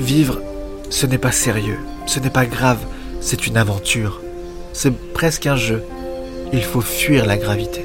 Vivre, ce n'est pas sérieux, ce n'est pas grave, c'est une aventure. C'est presque un jeu. Il faut fuir la gravité.